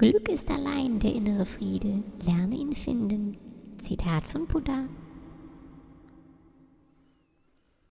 Glück ist allein der innere Friede, lerne ihn finden. Zitat von Buddha.